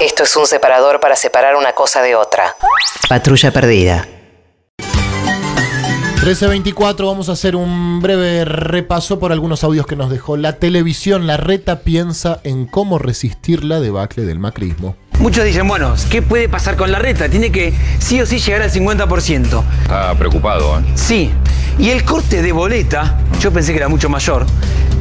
Esto es un separador para separar una cosa de otra. Patrulla perdida. 1324, vamos a hacer un breve repaso por algunos audios que nos dejó la televisión. La reta piensa en cómo resistir la debacle del macrismo. Muchos dicen, bueno, ¿qué puede pasar con la reta? Tiene que sí o sí llegar al 50%. Está preocupado, ¿eh? Sí. Y el corte de boleta, yo pensé que era mucho mayor,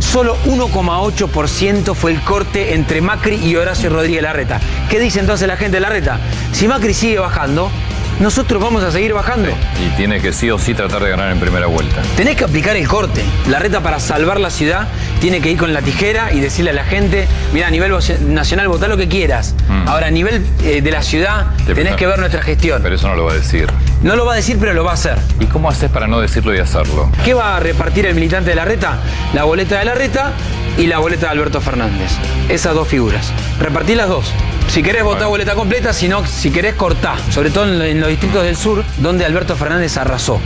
solo 1,8% fue el corte entre Macri y Horacio Rodríguez Larreta. ¿Qué dice entonces la gente de Larreta? Si Macri sigue bajando, nosotros vamos a seguir bajando. Y tiene que sí o sí tratar de ganar en primera vuelta. Tenés que aplicar el corte. La reta para salvar la ciudad tiene que ir con la tijera y decirle a la gente, mira, a nivel nacional votá lo que quieras. Mm. Ahora, a nivel eh, de la ciudad, Te- tenés que ver nuestra gestión. Pero eso no lo va a decir. No lo va a decir, pero lo va a hacer. ¿Y cómo haces para no decirlo y hacerlo? ¿Qué va a repartir el militante de la reta? La boleta de la reta y la boleta de Alberto Fernández. Esas dos figuras. Repartí las dos. Si querés votar Bueno. boleta completa, si no, si querés cortá. Sobre todo en, en los distritos del sur, donde Alberto Fernández arrasó.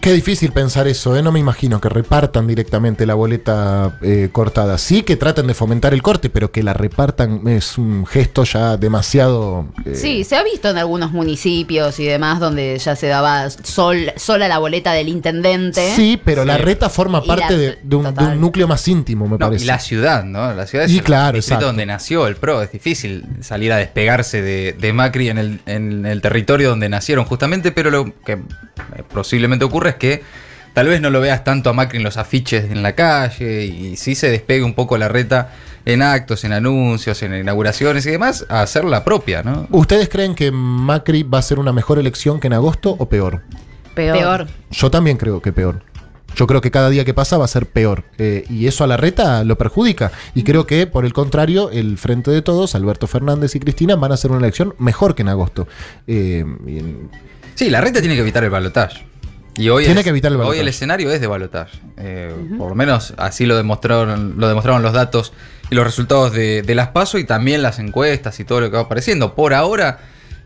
Qué difícil pensar eso, ¿eh? No me imagino que repartan directamente la boleta eh, cortada. Sí que traten de fomentar el corte, pero que la repartan es un gesto ya demasiado... eh, Sí, se ha visto en algunos municipios y demás donde ya se daba sol- sola la boleta del intendente. Sí, pero la reta forma Y parte la- de, de un, de total. un núcleo más íntimo, me No, parece. y la ciudad, ¿no? La ciudad es Y el claro, distrito exacto. donde nació el PRO. Es difícil salir a despegarse de, de Macri en el, en el territorio donde nacieron, justamente, pero lo que eh, posiblemente ocurre es que tal vez no lo veas tanto a Macri en los afiches en la calle y sí se despegue un poco la reta en actos, en anuncios, en inauguraciones y demás, a hacer la propia, ¿no? ¿Ustedes creen que Macri va a ser una mejor elección que en agosto o peor? Peor. Peor. Yo también creo que peor. Yo creo que cada día que pasa va a ser peor. Eh, y eso a la reta lo perjudica. Y creo que, por el contrario, el Frente de Todos, Alberto Fernández y Cristina, van a hacer una elección mejor que en agosto. Eh, y en- Sí, la reta tiene que evitar el balotaje. Y hoy Tiene el- que evitar el Hoy el escenario es de balotaje. Eh, Por lo menos así lo demostraron, lo demostraron los datos y los resultados de, de las PASO y también las encuestas y todo lo que va apareciendo. Por ahora,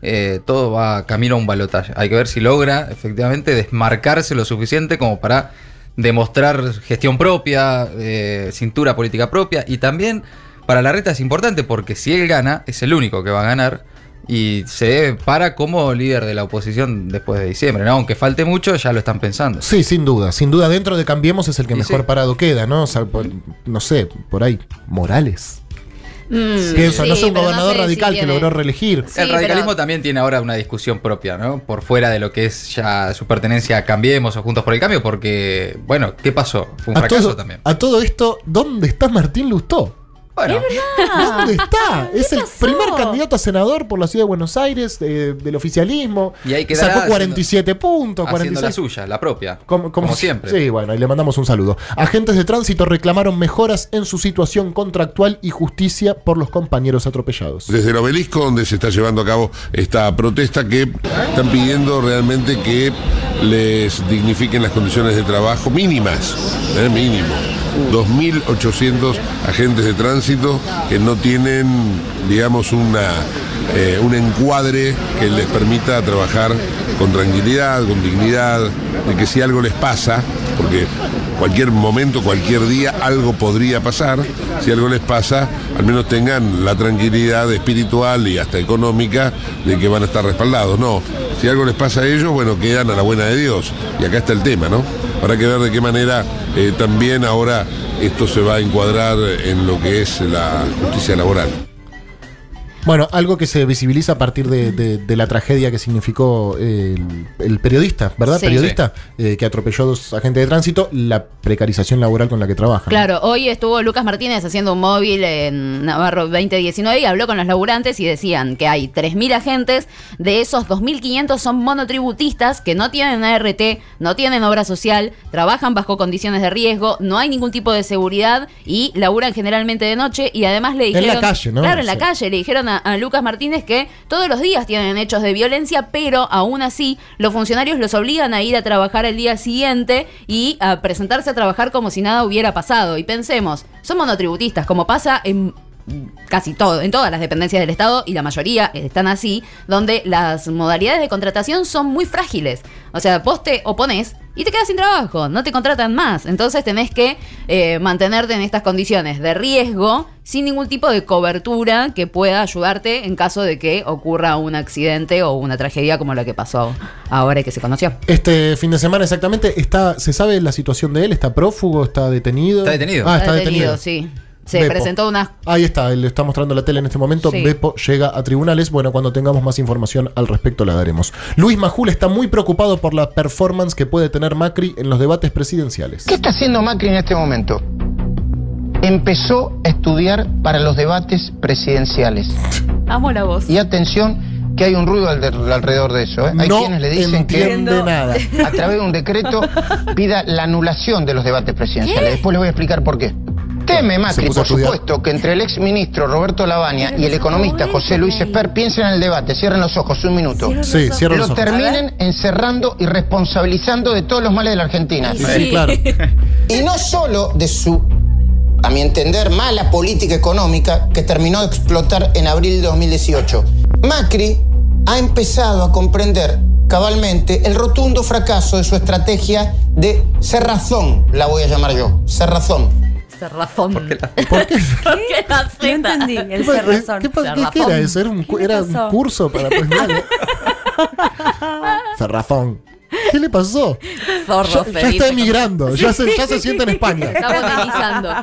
eh, todo va camino a un balotaje. Hay que ver si logra efectivamente desmarcarse lo suficiente como para demostrar gestión propia, eh, cintura política propia y también para la reta es importante porque si él gana, es el único que va a ganar y se para como líder de la oposición después de diciembre, ¿no? Aunque falte mucho, ya lo están pensando. Sí, sin duda. Sin duda, dentro de Cambiemos es el que Y mejor sí. parado queda, ¿no? O sea, por- no sé, por ahí, Morales. Mm, Pienso, no sé, un gobernador sé si radical que logró reelegir. Sí, el radicalismo pero- también tiene ahora una discusión propia, ¿no? Por fuera de lo que es ya su pertenencia a Cambiemos o Juntos por el Cambio, porque, bueno, ¿qué pasó? Fue un A fracaso todo, también. a todo esto, ¿dónde está Martín Lustó? Bueno, ¿Dónde está? Es el pasó? primer candidato a senador por la ciudad de Buenos Aires eh, del oficialismo. Y ahí quedará Sacó 47 puntos, haciendo 46. la suya, la propia. Como, como como siempre. Sí, bueno, y le mandamos un saludo. Agentes de tránsito reclamaron mejoras en su situación contractual y justicia por los compañeros atropellados. Desde el obelisco donde se está llevando a cabo esta protesta que están pidiendo realmente que les dignifiquen las condiciones de trabajo mínimas, ¿eh? mínimo. 2.800 agentes de tránsito que no tienen, digamos, una, eh, un encuadre que les permita trabajar con tranquilidad, con dignidad, de que si algo les pasa, porque cualquier momento, cualquier día, algo podría pasar, si algo les pasa, al menos tengan la tranquilidad espiritual y hasta económica de que van a estar respaldados. No, si algo les pasa a ellos, bueno, quedan a la buena de Dios. Y acá está el tema, ¿no? Habrá que ver de qué manera eh, también ahora esto se va a encuadrar en lo que es la justicia laboral. Bueno, algo que se visibiliza a partir de, de- de la tragedia que significó el, el periodista, ¿verdad? Sí. Periodista eh, que atropelló a dos agentes de tránsito, la precarización laboral con la que trabaja. ¿no? Claro, hoy estuvo Lucas Martínez haciendo un móvil en Navarro 2019 y habló con los laburantes y decían que hay 3.000 agentes, de esos 2.500 son monotributistas que no tienen ART, no tienen obra social, trabajan bajo condiciones de riesgo, no hay ningún tipo de seguridad y laburan generalmente de noche y además le En la dijeron... calle, ¿no? Claro, en la Sí. calle le dijeron a, a Lucas Martínez que todos los días tienen hechos de violencia, pero aún así los funcionarios los obligan a ir a trabajar el día siguiente y a presentarse a trabajar como si nada hubiera pasado. Y pensemos, son monotributistas, como pasa en casi todo, en todas las dependencias del Estado, y la mayoría están así, donde las modalidades de contratación son muy frágiles. O sea, vos te oponés y te quedas sin trabajo, no te contratan más. Entonces tenés que eh, mantenerte en estas condiciones de riesgo sin ningún tipo de cobertura que pueda ayudarte en caso de que ocurra un accidente o una tragedia como la que pasó ahora y que se conoció. Este fin de semana exactamente, está, ¿se sabe la situación de él? ¿Está prófugo? ¿Está detenido? Está detenido. Ah, está, detenido. sí. Se Beppo. presentó una Ahí está, él está mostrando la tele en este momento. Sí. Beppo llega a tribunales. Bueno, cuando tengamos más información al respecto la daremos. Luis Majul está muy preocupado por la performance que puede tener Macri en los debates presidenciales. ¿Qué está haciendo Macri en este momento? Empezó a estudiar para los debates presidenciales. Amo la voz. Y atención, que hay un ruido al- alrededor de eso. ¿eh? Hay no quienes le dicen entiende nada. que a través de un decreto pida la anulación de los debates presidenciales. Después le voy a explicar por qué. Teme Macri, por supuesto, que entre el ex ministro Roberto Lavagna y el economista José Luis Esper piensen en el debate. Cierren los ojos un minuto. Sí, cierra Pero los ojos. terminen encerrando y responsabilizando de todos los males de la Argentina. Sí, claro. Y no solo de su, a mi entender, mala política económica que terminó de explotar en abril de 2018. Macri ha empezado a comprender cabalmente el rotundo fracaso de su estrategia de cerrazón, la voy a llamar yo, cerrazón. Cerrazón. ¿Por qué? ¿Qué la No Z? entendí el ¿Qué, pa- cerrazón. qué pa- qué- Cerrazón. qué era eso? ¿Era un, curso para aprender? Cerrazón. ¿Qué le pasó? Zorro, Ya, ya está emigrando, ya se, ya se siente en España. Está botanizando.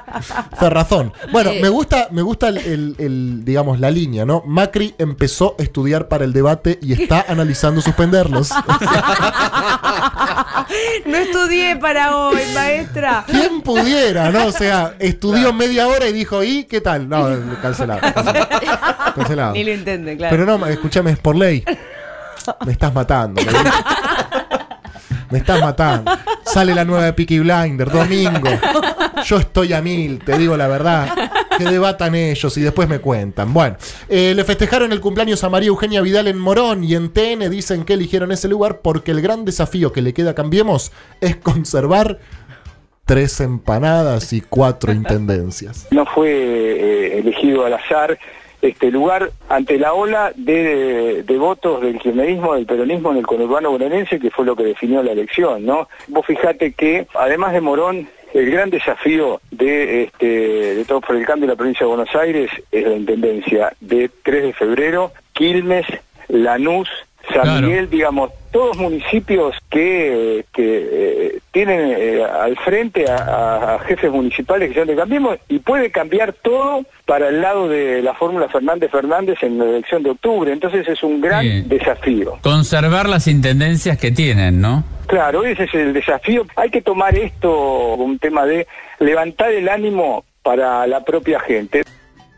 Ferrazón. Bueno, Eh. me gusta, me gusta el, el- el, digamos, la línea, ¿no? Macri empezó a estudiar para el debate y está analizando suspenderlos. No estudié para hoy, maestra. ¿Quién pudiera, no? O sea, estudió media hora y dijo, ¿y qué tal? No, cancelado. Cancelado. Cancelado. Ni lo entiende, claro. Pero no, escúchame, es por ley. Me estás matando. Me, me estás matando. Sale la nueva de Peaky Blinder, domingo. Yo estoy a mil, te digo la verdad. Que debatan ellos y después me cuentan. Bueno, eh, le festejaron el cumpleaños a María Eugenia Vidal en Morón y en TN dicen que eligieron ese lugar porque el gran desafío que le queda a Cambiemos es conservar tres empanadas y cuatro intendencias. no fue eh, elegido al azar este lugar ante la ola de, de votos del kirchnerismo, del peronismo en el conurbano bonaerense, que fue lo que definió la elección, ¿no? Vos fijate que, además de Morón, el gran desafío de, este, de Todos por el Cambio en la provincia de Buenos Aires es la intendencia de 3 de febrero, Quilmes, Lanús, San Claro. Miguel, digamos, todos municipios que, que eh, tienen eh, al frente a, a- a jefes municipales que son de Cambiemos y puede cambiar todo para el lado de la fórmula Fernández Fernández en la elección de octubre. Entonces es un gran Bien. desafío. Conservar las intendencias que tienen, ¿no? Claro, ese es el desafío. Hay que tomar esto como un tema de levantar el ánimo para la propia gente.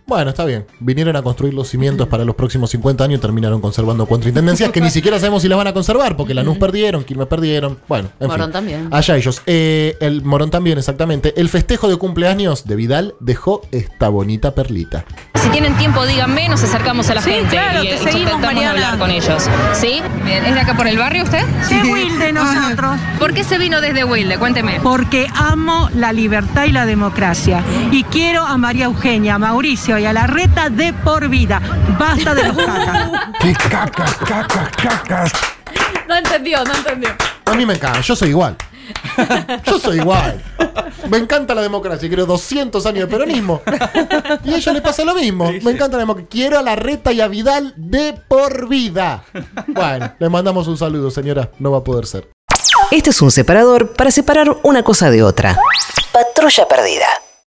Bueno, está bien. Vinieron a construir los cimientos para los próximos 50 años y terminaron conservando cuatro intendencias que ni siquiera sabemos si las van a conservar, porque Lanús perdieron, Quilmes perdieron. Bueno, en Morón fin. también. Allá ellos. Eh, el Morón también, exactamente. El festejo de cumpleaños de Vidal dejó esta bonita perlita. Si tienen tiempo, díganme, nos acercamos a la Sí, gente claro, y, te y seguimos, tratamos de Mariana. hablar con ellos. ¿Sí? Bien, ¿es de acá por el barrio usted? De Wilde nosotros, ¿Por qué se vino desde Wilde? Cuénteme. porque amo la libertad y la democracia. Y quiero a María Eugenia, a Mauricio y a la reta de por vida. Basta de los cacas. ¡Qué cacas, cacas, cacas! No entendió, no entendió. A mí me encanta, yo soy igual. Yo soy igual. Me encanta la democracia, quiero 200 años de peronismo. Y a ella le pasa lo mismo. Me encanta la democracia. Quiero a la reta y a Vidal de por vida. Bueno, le mandamos un saludo, señora. No va a poder ser. Este es un separador para separar una cosa de otra. Patrulla perdida.